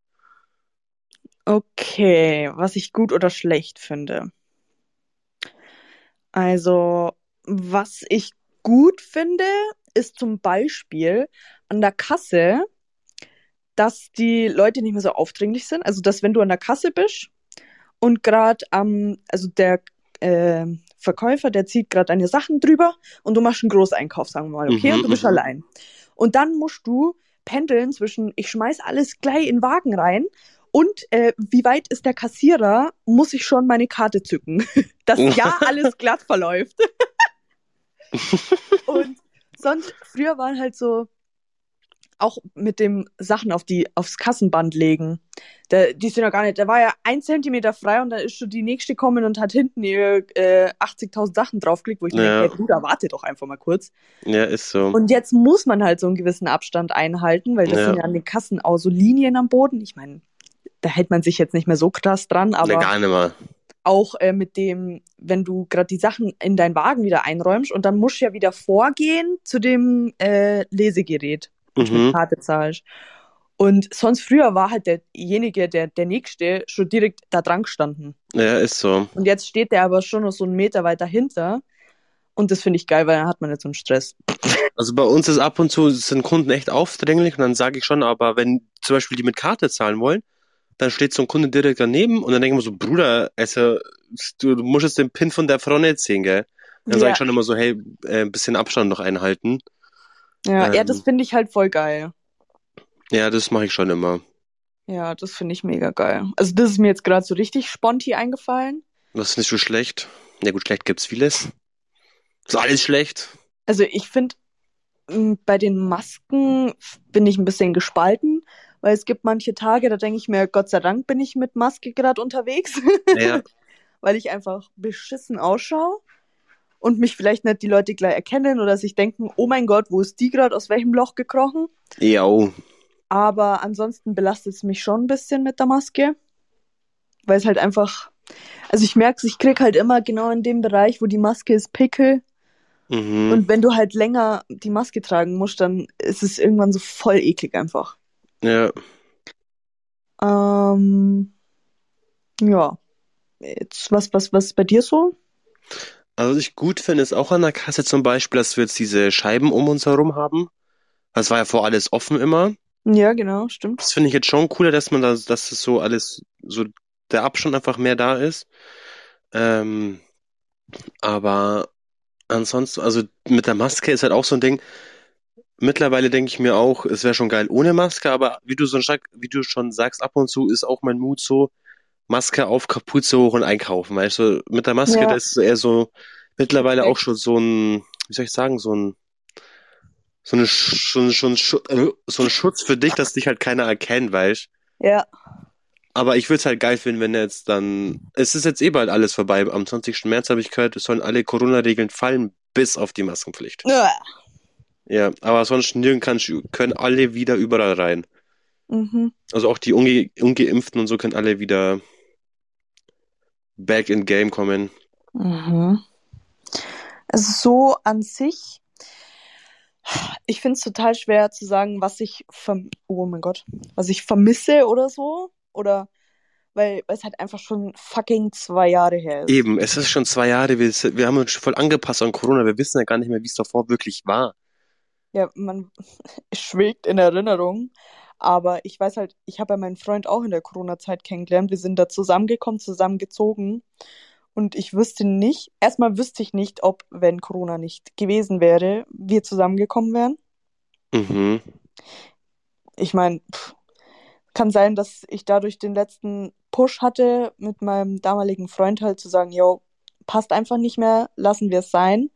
Okay, was ich gut oder schlecht finde. Also, was ich gut finde, ist zum Beispiel an der Kasse, dass die Leute nicht mehr so aufdringlich sind. Also, dass wenn du an der Kasse bist und gerade am, also der äh, Verkäufer, der zieht gerade deine Sachen drüber und du machst einen Großeinkauf, sagen wir mal, okay, Mhm, und du bist mhm. allein. Und dann musst du pendeln zwischen, ich schmeiß alles gleich in den Wagen rein und äh, wie weit ist der Kassierer, muss ich schon meine Karte zücken, [LAUGHS] dass ja [LAUGHS] alles glatt verläuft. [LAUGHS] und sonst, früher waren halt so, auch mit dem Sachen auf die, aufs Kassenband legen. Der, die sind ja gar nicht, da war ja ein Zentimeter frei und dann ist schon die nächste gekommen und hat hinten ihr äh, 80.000 Sachen draufgelegt, wo ich Ja. denke, hey Bruder, warte doch einfach mal kurz. Ja, ist so. Und jetzt muss man halt so einen gewissen Abstand einhalten, weil das Ja. sind ja an den Kassen auch so Linien am Boden. Ich meine, da hält man sich jetzt nicht mehr so krass dran, aber Ne, gar nicht mehr. auch äh, mit dem, wenn du gerade die Sachen in deinen Wagen wieder einräumst und dann musst du ja wieder vorgehen zu dem äh, Lesegerät, Mhm. mit Karte zahlst. Und sonst früher war halt derjenige, der, der Nächste, schon direkt da dran gestanden. Ja, ist so. Und jetzt steht der aber schon noch so einen Meter weiter hinter. Und das finde ich geil, weil dann hat man nicht so einen Stress. Also bei uns ist ab und zu sind Kunden echt aufdringlich und dann sage ich schon, aber wenn zum Beispiel die mit Karte zahlen wollen, dann steht so ein Kunde direkt daneben und dann denken wir so, Bruder, also du, du musst jetzt den Pin von der Frau nicht sehen, gell? Dann sage Ja. ich schon immer so, hey, äh, ein bisschen Abstand noch einhalten. Ja, ja Ähm. das finde ich halt voll geil. Ja, das mache ich schon immer. Ja, das finde ich mega geil. Also das ist mir jetzt gerade so richtig sponti eingefallen. Das ist nicht so schlecht. Ja gut, schlecht gibt's vieles. Ist alles schlecht. Also ich finde, bei den Masken bin ich ein bisschen gespalten, weil es gibt manche Tage, da denke ich mir, Gott sei Dank bin ich mit Maske gerade unterwegs, Ja, [LAUGHS] weil ich einfach beschissen ausschaue und mich vielleicht nicht die Leute gleich erkennen oder sich denken, oh mein Gott, wo ist die gerade, aus welchem Loch gekrochen? ja. Aber ansonsten belastet es mich schon ein bisschen mit der Maske, weil es halt einfach, also ich merke ich krieg halt immer genau in dem Bereich, wo die Maske ist, Pickel. Mhm. Und wenn du halt länger die Maske tragen musst, dann ist es irgendwann so voll eklig einfach. Ja. Ähm, ja. Jetzt, was, was, was ist bei dir so? Also was ich gut finde, ist auch an der Kasse zum Beispiel, dass wir jetzt diese Scheiben um uns herum haben. Das war ja vor alles offen immer. Ja, genau, stimmt. Das finde ich jetzt schon cooler, dass man da, dass das so alles, so der Abstand einfach mehr da ist. Ähm, aber ansonsten, also mit der Maske ist halt auch so ein Ding. Mittlerweile denke ich mir auch, es wäre schon geil ohne Maske, aber wie du so sag- wie du schon sagst, ab und zu ist auch mein Mut so, Maske auf, Kapuze hoch und einkaufen. Weißt du, mit der Maske, Ja. das ist eher so mittlerweile auch schon so ein, wie soll ich sagen, so ein so eine, Sch- so ein, so ein, Schu- äh, so ein Schutz für dich, dass dich halt keiner erkennt, weißt Ja, aber ich würde es halt geil finden, wenn jetzt dann. Es ist jetzt eh bald alles vorbei. Am 20. März habe ich gehört, es sollen alle Corona-Regeln fallen, bis auf die Maskenpflicht. Uah. Ja, aber sonst nirgends kann, können alle wieder überall rein. mhm. Also auch die Unge Ungeimpften und so können alle wieder back in game kommen. Mhm. Also so an sich, ich finde es total schwer zu sagen, was ich oh mein Gott, was ich vermisse oder so. Oder weil, weil es halt einfach schon fucking zwei Jahre her ist. Eben, es ist schon zwei Jahre, wir, wir haben uns voll angepasst an Corona, wir wissen ja gar nicht mehr, wie es davor wirklich war. Ja, man [LAUGHS] schwelgt in Erinnerung. Aber ich weiß halt, ich habe ja meinen Freund auch in der Corona-Zeit kennengelernt. Wir sind da zusammengekommen, zusammengezogen. Und ich wüsste nicht, erstmal wüsste ich nicht, ob, wenn Corona nicht gewesen wäre, wir zusammengekommen wären. Mhm. Ich meine, kann sein, dass ich dadurch den letzten Push hatte, mit meinem damaligen Freund halt zu sagen, yo, passt einfach nicht mehr, lassen wir es sein.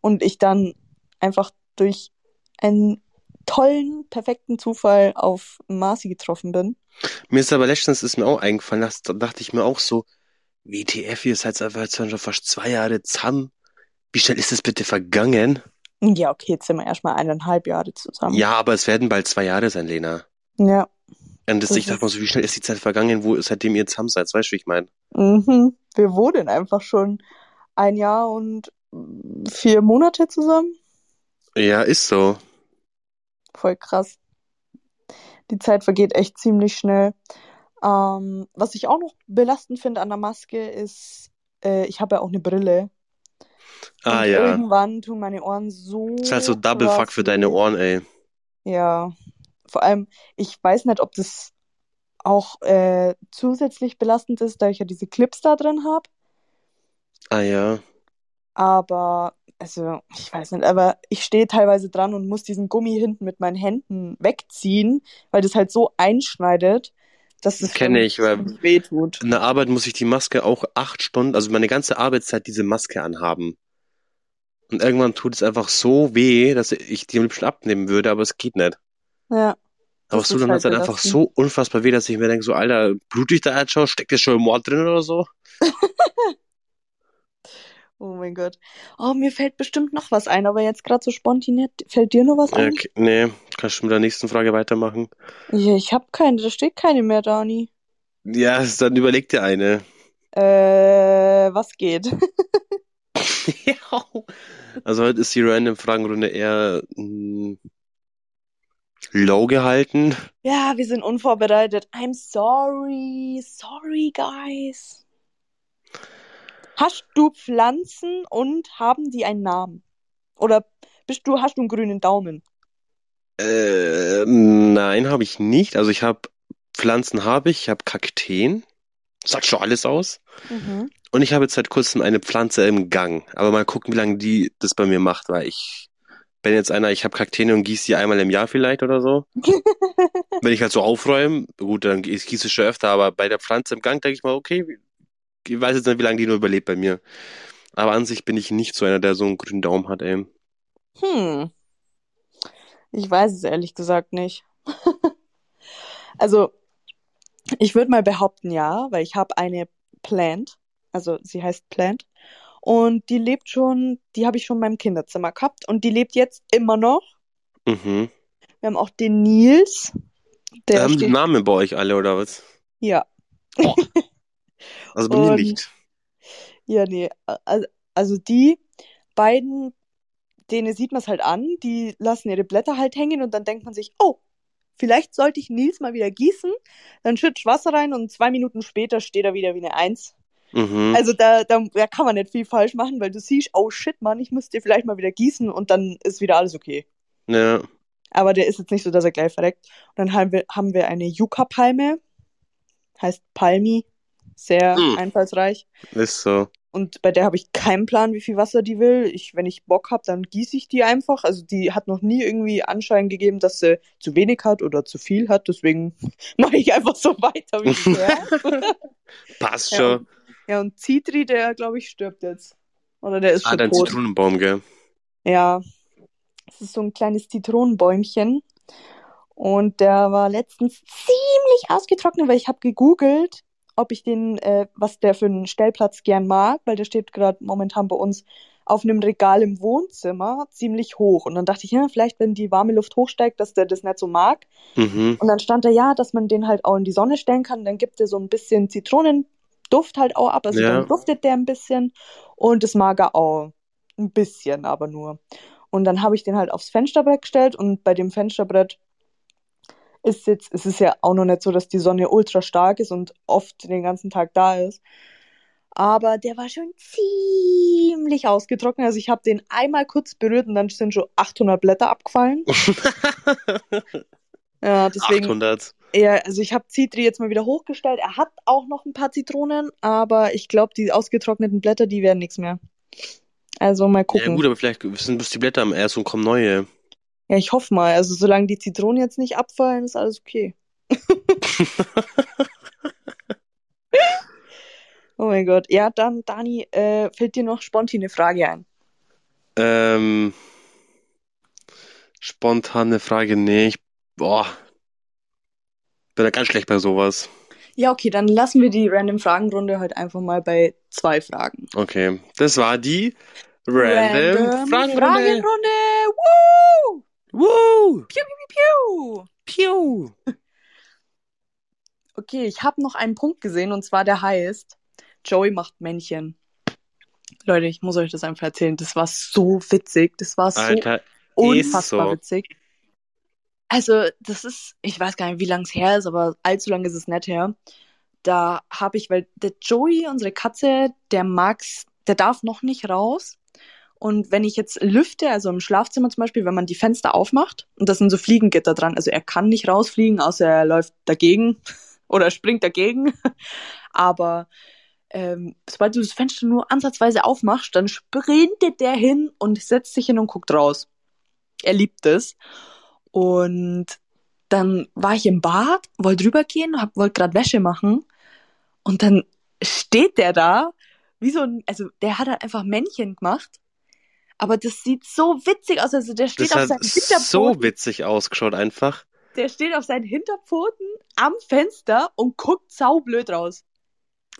Und ich dann einfach durch einen tollen, perfekten Zufall auf Marci getroffen bin. Mir ist aber letztens ist mir auch eingefallen, da dachte ich mir auch so, WTF, ihr seid einfach schon fast zwei Jahre zusammen. Wie schnell ist das bitte vergangen? Ja, okay, jetzt sind wir erstmal eineinhalb Jahre zusammen. Ja, aber es werden bald zwei Jahre sein, Lena. Ja. Und das, Das ich dachte mal so, wie schnell ist die Zeit vergangen, wo seitdem ihr zusammen seid? Weißt du, wie ich meine? Mhm. Wir wohnen einfach schon ein Jahr und vier Monate zusammen. Ja, ist so. Voll krass. Die Zeit vergeht echt ziemlich schnell. Ähm, was ich auch noch belastend finde an der Maske ist, äh, ich habe ja auch eine Brille. Ah und ja. irgendwann tun meine Ohren so. Das ist halt so Double Fuck für deine. Ohren, ey. Ja. Vor allem, ich weiß nicht, ob das auch äh, zusätzlich belastend ist, da ich ja diese Clips da drin habe. Ah ja. Aber, also, ich weiß nicht, aber ich stehe teilweise dran und muss diesen Gummi hinten mit meinen Händen wegziehen, weil das halt so einschneidet, dass es Kenne ich, weil- ziemlich weh tut. In der Arbeit muss ich die Maske auch acht Stunden, also meine ganze Arbeitszeit diese Maske anhaben. Und irgendwann tut es einfach so weh, dass ich die am liebsten abnehmen würde, aber es geht nicht. Ja. Aber so, dann halt hat es dann einfach belastend. so unfassbar weh, dass ich mir denke, so, Alter, blut ich da jetzt schon? Steckt das schon im Mord drin oder so? [LAUGHS] Oh mein Gott. Oh, mir fällt bestimmt noch was ein, aber jetzt gerade so spontan fällt dir noch was ein? okay, nee, kannst du mit der nächsten Frage weitermachen? Ja, ich habe keine, da steht keine mehr, Dani. Ja, dann überleg dir eine. Äh, was geht? [LAUGHS] ja. Also heute ist die Random Fragenrunde eher mh, low gehalten. Ja, wir sind unvorbereitet. I'm sorry. Sorry, guys. Hast du Pflanzen und haben die einen Namen? Oder bist du, hast du einen grünen Daumen? Äh, nein, habe ich nicht. Also ich habe Pflanzen habe ich, ich habe Kakteen. Sagt schon alles aus. Mhm. Und ich habe jetzt seit kurzem eine Pflanze im Gang. Aber mal gucken, wie lange die das bei mir macht, weil ich bin jetzt einer, ich habe Kakteen und gieße die einmal im Jahr vielleicht oder so. [LAUGHS] Wenn ich halt so aufräume, gut, dann gieße ich schon öfter, aber bei der Pflanze im Gang denke ich mal, okay, ich weiß jetzt nicht, wie lange die nur überlebt bei mir. Aber an sich bin ich nicht so einer, der so einen grünen Daumen hat, ey. Hm. Ich weiß es ehrlich gesagt nicht. [LAUGHS] also, ich würde mal behaupten, ja, weil ich habe eine Plant, also sie heißt Plant, und die lebt schon, die habe ich schon in meinem Kinderzimmer gehabt und die lebt jetzt immer noch. Mhm. Wir haben auch den Nils, der haben die steht, Namen bei euch alle, oder was? ja, [LAUGHS] Also bei mir Und- nicht. ja, nee, also, die beiden, denen sieht man es halt an, die lassen ihre Blätter halt hängen und dann denkt man sich, oh, vielleicht sollte ich Nils mal wieder gießen, dann schütt ich Wasser rein und zwei Minuten später steht er wieder wie eine Eins. Mhm. Also da, da, da kann man nicht viel falsch machen, weil du siehst, oh shit, Mann, ich müsste vielleicht mal wieder gießen und dann ist wieder alles okay. ja. Aber der ist jetzt nicht so, dass er gleich verreckt. Und dann haben wir, haben wir eine Yucca-Palme, heißt Palmi, sehr Mm. einfallsreich. Ist so. Und bei der habe ich keinen Plan, wie viel Wasser die will. Ich, wenn ich Bock habe, dann gieße ich die einfach. Also die hat noch nie irgendwie Anschein gegeben, dass sie zu wenig hat oder zu viel hat. Deswegen [LAUGHS] mache ich einfach so weiter wie bisher. [LAUGHS] Passt Ja, schon. ja, und Citri, der, glaube ich, stirbt jetzt. Oder der ist Ah, schon dein tot. Zitronenbaum, gell? Ja, es ist so ein kleines Zitronenbäumchen. Und der war letztens ziemlich ausgetrocknet, weil ich habe gegoogelt, ob ich den, äh, was der für einen Stellplatz gern mag, weil der steht gerade momentan bei uns auf einem Regal im Wohnzimmer ziemlich hoch. Und dann dachte ich, ja, vielleicht, wenn die warme Luft hochsteigt, dass der das nicht so mag. Mhm. Und dann stand da ja, dass man den halt auch in die Sonne stellen kann. Dann gibt er so ein bisschen Zitronenduft halt auch ab. Also Ja. dann duftet der ein bisschen. Und das mag er auch. Ein bisschen, aber nur. Und dann habe ich den halt aufs Fensterbrett gestellt. Und bei dem Fensterbrett ist jetzt, es ist ja auch noch nicht so, dass die Sonne ultra stark ist und oft den ganzen Tag da ist. Aber der war schon ziemlich ausgetrocknet. Also ich habe den einmal kurz berührt und dann sind schon 800 Blätter abgefallen. [LAUGHS] Ja, deswegen 800. ja, also ich habe Citri jetzt mal wieder hochgestellt. Er hat auch noch ein paar Zitronen, aber ich glaube, die ausgetrockneten Blätter, die werden nichts mehr. Also mal Ja gucken. gut, aber vielleicht sind bis die Blätter am erst und kommen neue. Ja, ich hoffe mal. Also solange die Zitronen jetzt nicht abfallen, ist alles okay. [LAUGHS] Oh mein Gott. Ja, dann, Dani, äh, fällt dir noch spontan eine Frage ein? Ähm, spontane Frage, nee, ich, boah, bin da ganz schlecht bei sowas. Ja, okay, dann lassen wir die Random Fragenrunde halt einfach mal bei zwei Fragen. Okay, das war die Random, Fragenrunde. Fragenrunde. Woo! Woo! Piu, piu, piu. Piu! [LAUGHS] Okay, ich habe noch einen Punkt gesehen und zwar der heißt Joey macht Männchen. Leute, ich muss euch das einfach erzählen. Das war so witzig. Das war so Alter, unfassbar so. witzig. Also, das ist, ich weiß gar nicht, wie lang es her ist, aber allzu lange ist es nicht her. Da habe ich, weil der Joey, unsere Katze, der mag's, der darf noch nicht raus. Und wenn ich jetzt lüfte, also im Schlafzimmer zum Beispiel, wenn man die Fenster aufmacht und da sind so Fliegengitter dran, also er kann nicht rausfliegen, außer er läuft dagegen [LAUGHS] oder springt dagegen. [LAUGHS] Aber ähm, sobald du das Fenster nur ansatzweise aufmachst, dann sprintet der hin und setzt sich hin und guckt raus. Er liebt es. Und dann war ich im Bad, wollte rübergehen, hab, wollte gerade Wäsche machen. Und dann steht der da, wie so ein, also der hat halt einfach Männchen gemacht. Aber das sieht so witzig aus. Also der steht Das auf hat seinen Hinterpfoten. so witzig ausgeschaut einfach. Der steht auf seinen Hinterpfoten am Fenster und guckt saublöd raus.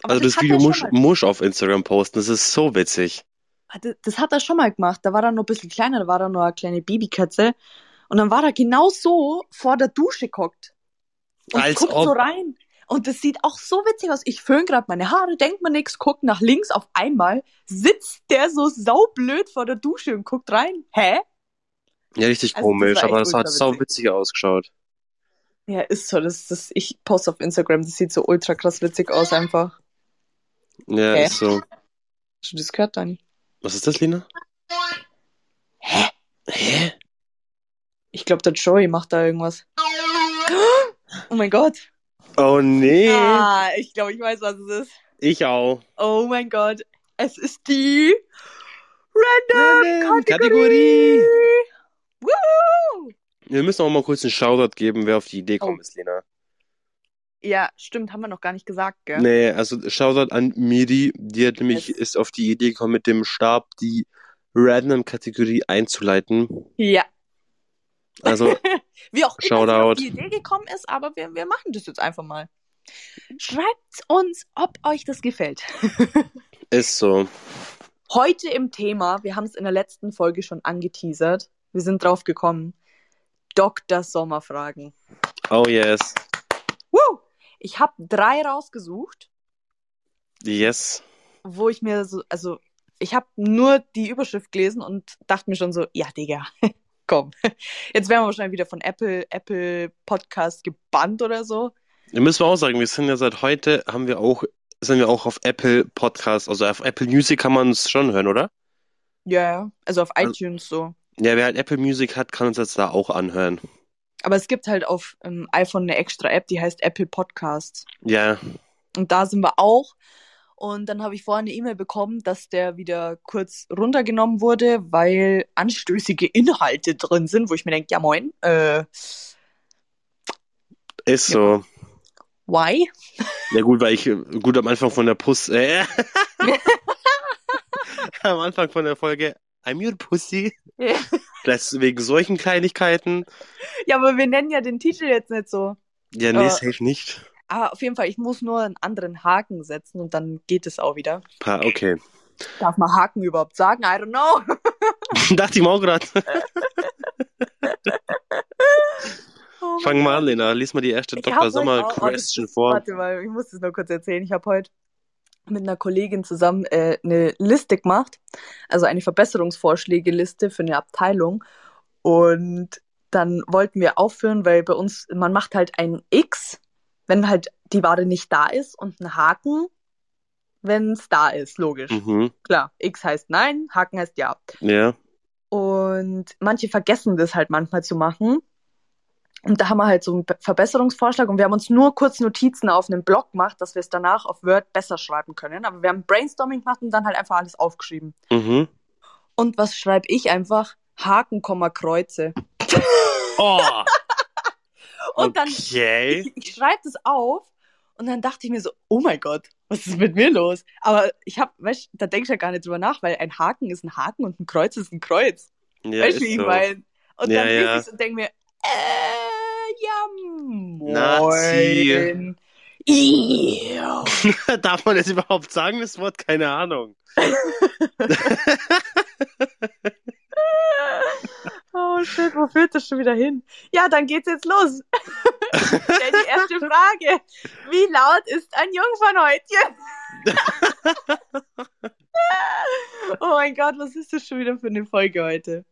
Aber Also das hat Video muss, muss auf Instagram posten, das ist so witzig. Das, das hat er schon mal gemacht. Da war er noch ein bisschen kleiner, da war er noch eine kleine Babykatze. Und dann war er genau so vor der Dusche gehockt. Und Als guckt ob. so rein. Und das sieht auch so witzig aus. Ich föhn gerade meine Haare, denkt mir nix, guck nach links. Auf einmal sitzt der so saublöd vor der Dusche und guckt rein. Hä? Ja, richtig Also, das komisch, war aber das hat sau witzig. witzig ausgeschaut. Ja, ist so. Das, das, ich poste auf Instagram, das sieht so ultra krass witzig aus einfach. Ja, Hä? ist so. Hast du das gehört, Dani? Was ist das, Lina? Hä? Hä? Ich glaube, der Joey macht da irgendwas. [GASPS] Oh mein Gott. Oh nee. Ah, ich glaube, ich weiß, was es ist. Ich auch. Oh mein Gott. Es ist die Random Kategorie. Woo! Wir müssen auch mal kurz einen Shoutout geben, wer auf die Idee kommt, Oh. ist Lena. Ja, stimmt, haben wir noch gar nicht gesagt, gell? Nee, also Shoutout an Miri, die hat nämlich, Yes. ist auf die Idee gekommen, mit dem Stab die Random-Kategorie einzuleiten. Ja. Also, [LAUGHS] Wie auch immer die Idee gekommen ist, aber wir, wir machen das jetzt einfach mal. Schreibt uns, ob euch das gefällt. [LAUGHS] ist so. Heute im Thema, wir haben es in der letzten Folge schon angeteasert, wir sind drauf gekommen. Dr. Sommerfragen. Oh yes. Woo! Ich habe drei rausgesucht, Yes. wo ich mir so, also ich habe nur die Überschrift gelesen und dachte mir schon so, ja, Digga, [LAUGHS] komm. [LAUGHS] Jetzt werden wir wahrscheinlich wieder von Apple, Apple Podcast gebannt oder so. Da müssen wir auch sagen, wir sind ja seit heute, haben wir auch, sind wir auch auf Apple Podcast, also auf Apple Music kann man uns schon hören, oder? Ja. Also auf Also- iTunes so. Ja, wer halt Apple Music hat, kann uns jetzt da auch anhören. Aber es gibt halt auf ähm, iPhone eine extra App, die heißt Apple Podcasts. Ja, Und da sind wir auch. Und dann habe ich vorhin eine E-Mail bekommen, dass der wieder kurz runtergenommen wurde, weil anstößige Inhalte drin sind, wo ich mir denke, ja moin, äh, ist so. why? Ja gut, weil ich gut am Anfang von der Puss, äh, [LAUGHS] am Anfang von der Folge, I'm your pussy. Das wegen solchen Kleinigkeiten. ja, aber wir nennen ja den Titel jetzt nicht so. Ja, nee, Äh. safe nicht. Aber auf jeden Fall, ich muss nur einen anderen Haken setzen und dann geht es auch wieder. Pa, okay. Darf man Haken überhaupt sagen? I don't know. [LAUGHS] Dachte ich mir auch gerade. [LAUGHS] Oh Fang mal an, Lena. Lies mal die erste Ich Dr. hab heute Sommer auch- oh, vor. Warte mal, ich muss das nur kurz erzählen. Ich habe heute mit einer Kollegin zusammen äh, eine Liste gemacht, also eine Verbesserungsvorschläge-Liste für eine Abteilung. Und dann wollten wir aufführen, weil bei uns, man macht halt ein X, wenn halt die Ware nicht da ist und einen Haken, wenn es da ist, logisch. Mhm. Klar, X heißt nein, Haken heißt ja. Ja. Und manche vergessen das halt manchmal zu machen. Und da haben wir halt so einen Be- Verbesserungsvorschlag und wir haben uns nur kurz Notizen auf einem Blog gemacht, dass wir es danach auf Word besser schreiben können. Aber wir haben Brainstorming gemacht und dann halt einfach alles aufgeschrieben. Mhm. Und was schreibe ich einfach? Haken, Komma, Kreuze. Oh, [LAUGHS] Und dann, okay. [LAUGHS] ich, ich schreibe das auf und dann dachte ich mir so, oh mein Gott, was ist mit mir los? Aber ich hab, weißt da denke ich ja gar nicht drüber nach, weil ein Haken ist ein Haken und ein Kreuz ist ein Kreuz. Ja, weißt du, wie ich so. meine? Und Ja, dann ja. lese ich und denke mir, äh, ja, moin. [LAUGHS] Nazi. Darf man das überhaupt sagen, das Wort? Keine Ahnung. [LAUGHS] Oh shit, wo führt das schon wieder hin? Ja, dann geht's jetzt los. [LAUGHS] Stell die erste Frage. Wie laut ist ein Jungfernhäutchen? [LAUGHS] oh mein Gott, was ist das schon wieder für eine Folge heute?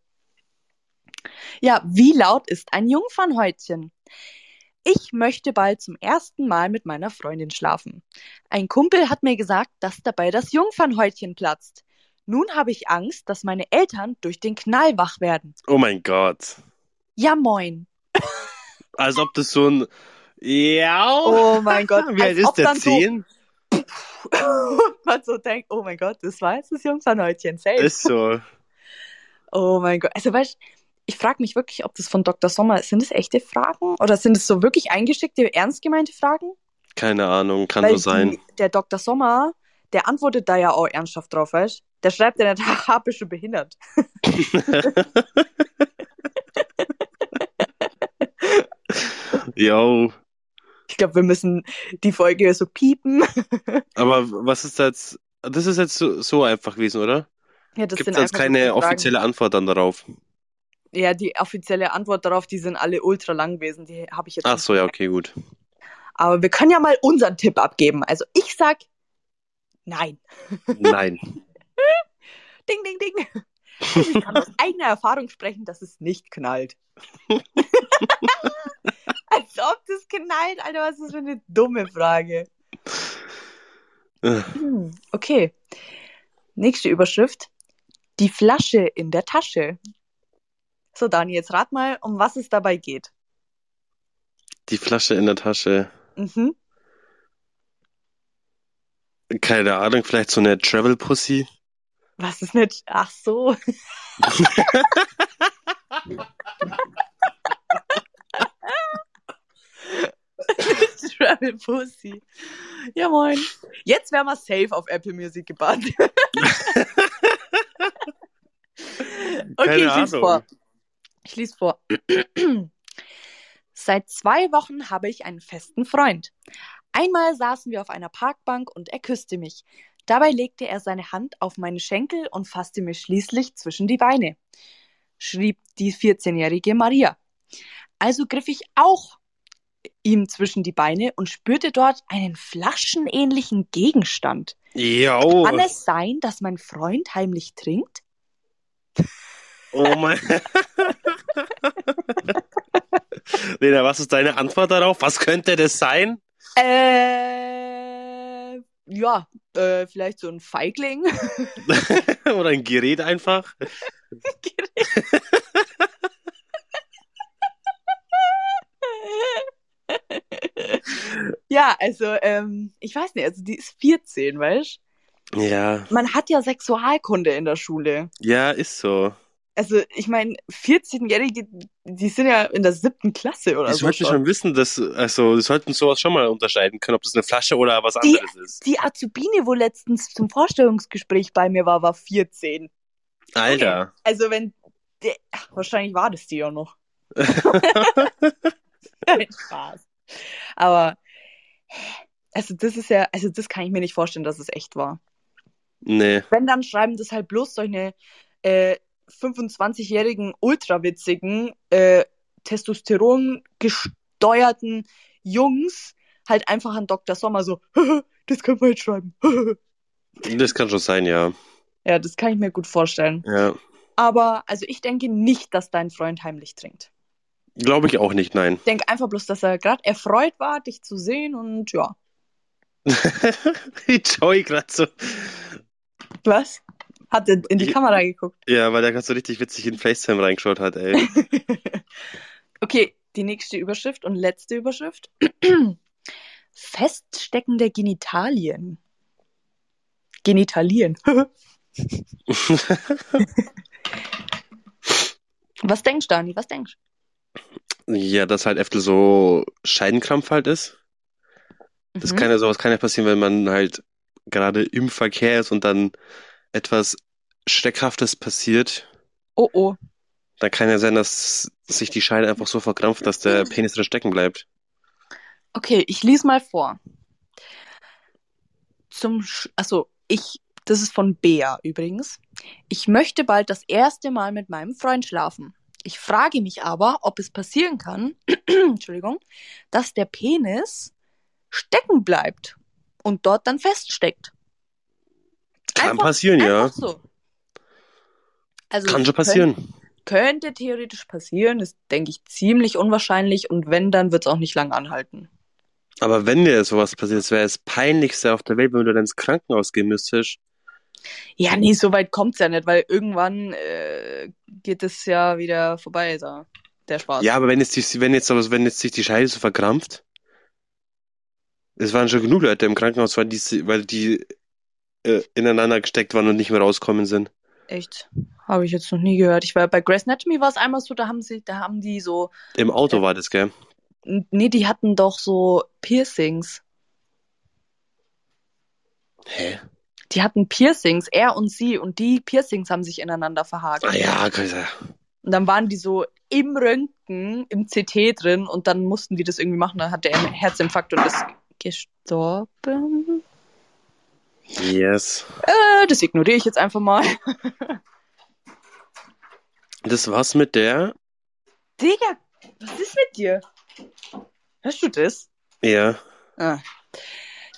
Ja, wie laut ist ein Jungfernhäutchen? Ich möchte bald zum ersten Mal mit meiner Freundin schlafen. Ein Kumpel hat mir gesagt, dass dabei das Jungfernhäutchen platzt. Nun habe ich Angst, dass meine Eltern durch den Knall wach werden. Oh mein Gott. Ja, moin. Als ob das so ein. Ja. Oh mein Gott. Wie alt ist der? dann so- Zehn? [LAUGHS] man so denkt, oh mein Gott, das war jetzt das Jungfernhäutchen. Safe. Ist so. Oh mein Gott. Also weißt ich frage mich wirklich, ob das von Dr. Sommer, sind das echte Fragen? Oder sind es so wirklich eingeschickte, ernst gemeinte Fragen? Keine Ahnung, kann Weil so sein. Die, der Dr. Sommer, der antwortet da ja auch ernsthaft drauf, weißt Der schreibt ja nicht, [LAUGHS] haha, bist du behindert. Yo. Ich glaube, wir müssen die Folge so piepen. [LAUGHS] Aber was ist das? Das ist jetzt so, so einfach gewesen, oder? Ja, das Gibt sind es jetzt so keine Fragen. offizielle Antwort dann darauf? Ja, die offizielle Antwort darauf, die sind alle ultra lang gewesen. Die habe ich jetzt Ach so, ja, okay, gut. Aber wir können ja mal unseren Tipp abgeben. Also ich sag nein. Nein. [LAUGHS] Ding, ding, ding. Ich kann aus [LAUGHS] eigener Erfahrung sprechen, dass es nicht knallt. [LAUGHS] Als ob das knallt, Alter, was ist das für eine dumme Frage. Äh, Hm, Okay. Nächste Überschrift. Die Flasche in der Tasche. So, Dani, jetzt rat mal, um was es dabei geht. Die Flasche in der Tasche. Mhm. Keine Ahnung, vielleicht so eine Travel Pussy. Was ist nicht? Ach so. [LAUGHS] Travel Pussy. Ja, moin. Jetzt wären wir safe auf Apple Music gebannt. [LAUGHS] okay, Keine ich lese Ahnung. vor. Ich lese vor. [CLEARS THROAT] Seit zwei Wochen habe ich einen festen Freund. Einmal saßen wir auf einer Parkbank und er küsste mich. Dabei legte er seine Hand auf meine Schenkel und fasste mir schließlich zwischen die Beine, schrieb die 14-jährige Maria. Also griff ich auch ihm zwischen die Beine und spürte dort einen flaschenähnlichen Gegenstand. Jo. Kann es sein, dass mein Freund heimlich trinkt? Oh mein. [LAUGHS] Lena, was ist deine Antwort darauf? Was könnte das sein? Äh, ja, äh, vielleicht so ein Feigling. [LAUGHS] Oder ein Gerät einfach? ja, also, ähm, ich weiß nicht, also die ist 14, weißt Ja. Man hat ja Sexualkunde in der Schule. Ja, ist so. Also, ich meine, 14-Jährige, die sind ja in der siebten Klasse oder Die so. sollten schon wissen, dass, also, die sollten sowas schon mal unterscheiden können, ob das eine Flasche oder was Die- anderes ist. Die Azubine, wo letztens zum Vorstellungsgespräch bei mir war, war 14. Alter. Also, wenn, der, ach, wahrscheinlich war das die ja noch. [LAUGHS] [LAUGHS] Spaß. Aber, also, das ist ja, also, das kann ich mir nicht vorstellen, dass es echt war. Nee. Wenn, dann schreiben das halt bloß solche äh, 25-jährigen, ultrawitzigen, äh, Testosteron gesteuerten Jungs halt einfach an Dr. Sommer so, [LAUGHS] das können wir jetzt schreiben. [LAUGHS] Das kann schon sein, ja. ja, das kann ich mir gut vorstellen. Ja. Aber, also ich denke nicht, dass dein Freund heimlich trinkt. Glaube ich auch nicht, nein. Ich denke einfach bloß, dass er gerade erfreut war, dich zu sehen und ja. Wie Joey gerade so. Was? Hat in die Kamera geguckt. Ja, weil der gerade so richtig witzig in FaceTime reingeschaut hat, ey. [LAUGHS] okay, die nächste Überschrift und letzte Überschrift. [CLEARS THROAT] Feststeckende Genitalien. Genitalien. [LAUGHS] Was denkst du, Dani? Was denkst ja, dass halt öfter so Scheidenkrampf halt ist. du? Das Mhm. kann ja sowas kann ja passieren, wenn man halt gerade im Verkehr ist und dann etwas Schreckhaftes passiert. Oh oh. Dann kann ja sein, dass sich die Scheide einfach so verkrampft, dass der Penis drin stecken bleibt. Okay, ich lese mal vor. Zum, Sch also ich, das ist von Bea übrigens. Ich möchte bald das erste Mal mit meinem Freund schlafen. Ich frage mich aber, ob es passieren kann, [CLEARS THROAT] Entschuldigung, dass der Penis stecken bleibt und dort dann feststeckt. Kann Einfach- passieren, ja. Einfach so. Also Kann es schon passieren. Könnte, könnte theoretisch passieren, ist, denke ich, ziemlich unwahrscheinlich und wenn, dann wird es auch nicht lang anhalten. Aber wenn dir sowas passiert, wäre das Peinlichste auf der Welt, wenn du dann ins Krankenhaus gehen müsstest. Ja, nee, so weit kommt's ja nicht, weil irgendwann äh, geht es ja wieder vorbei, da, der Spaß. Ja, aber wenn jetzt, die, wenn jetzt, wenn jetzt sich die Scheide so verkrampft, es waren schon genug Leute im Krankenhaus, weil die, weil die äh, ineinander gesteckt waren und nicht mehr rauskommen sind. Echt? Habe ich jetzt noch nie gehört. Ich war bei Grace Anatomy war es einmal so, da haben sie, da haben die so, Im Auto war das, gell? nee, die hatten doch so Piercings. Hä? Die hatten Piercings, er und sie, und die Piercings haben sich ineinander verhakt. Ah ja, sagen. Und dann waren die so im Röntgen, im CT drin und dann mussten die das irgendwie machen. Dann hat der einen Herzinfarkt und ist gestorben. Yes. Äh, das ignoriere ich jetzt einfach mal. Das war's mit der. Digga, was ist mit dir? Hörst du das? Ja. Ah.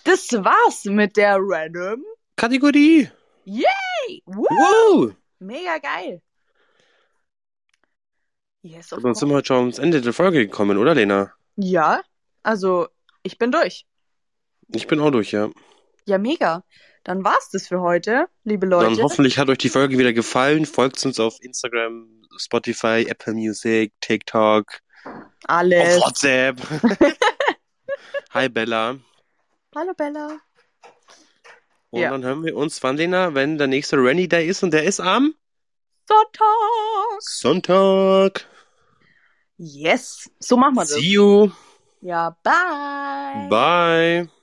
Das war's mit der Random. Kategorie. Yay! Woo! Wow. Mega geil. Yes, Und dann sind wir heute schon ans Ende der Folge gekommen, oder Lena? Ja, also ich bin durch. Ich bin auch durch, ja. Ja, mega. Dann war's das für heute, liebe Leute. Dann hoffentlich hat euch die Folge wieder gefallen. Folgt uns auf Instagram, Spotify, Apple Music, TikTok, Alles. auf WhatsApp. [LAUGHS] Hi Bella. Hallo Bella. Und Ja. dann hören wir uns, wann Lena, wenn der nächste Rainy Day ist und der ist am Sonntag. Sonntag. Yes. So machen wir das. See you. Ja, bye. Bye.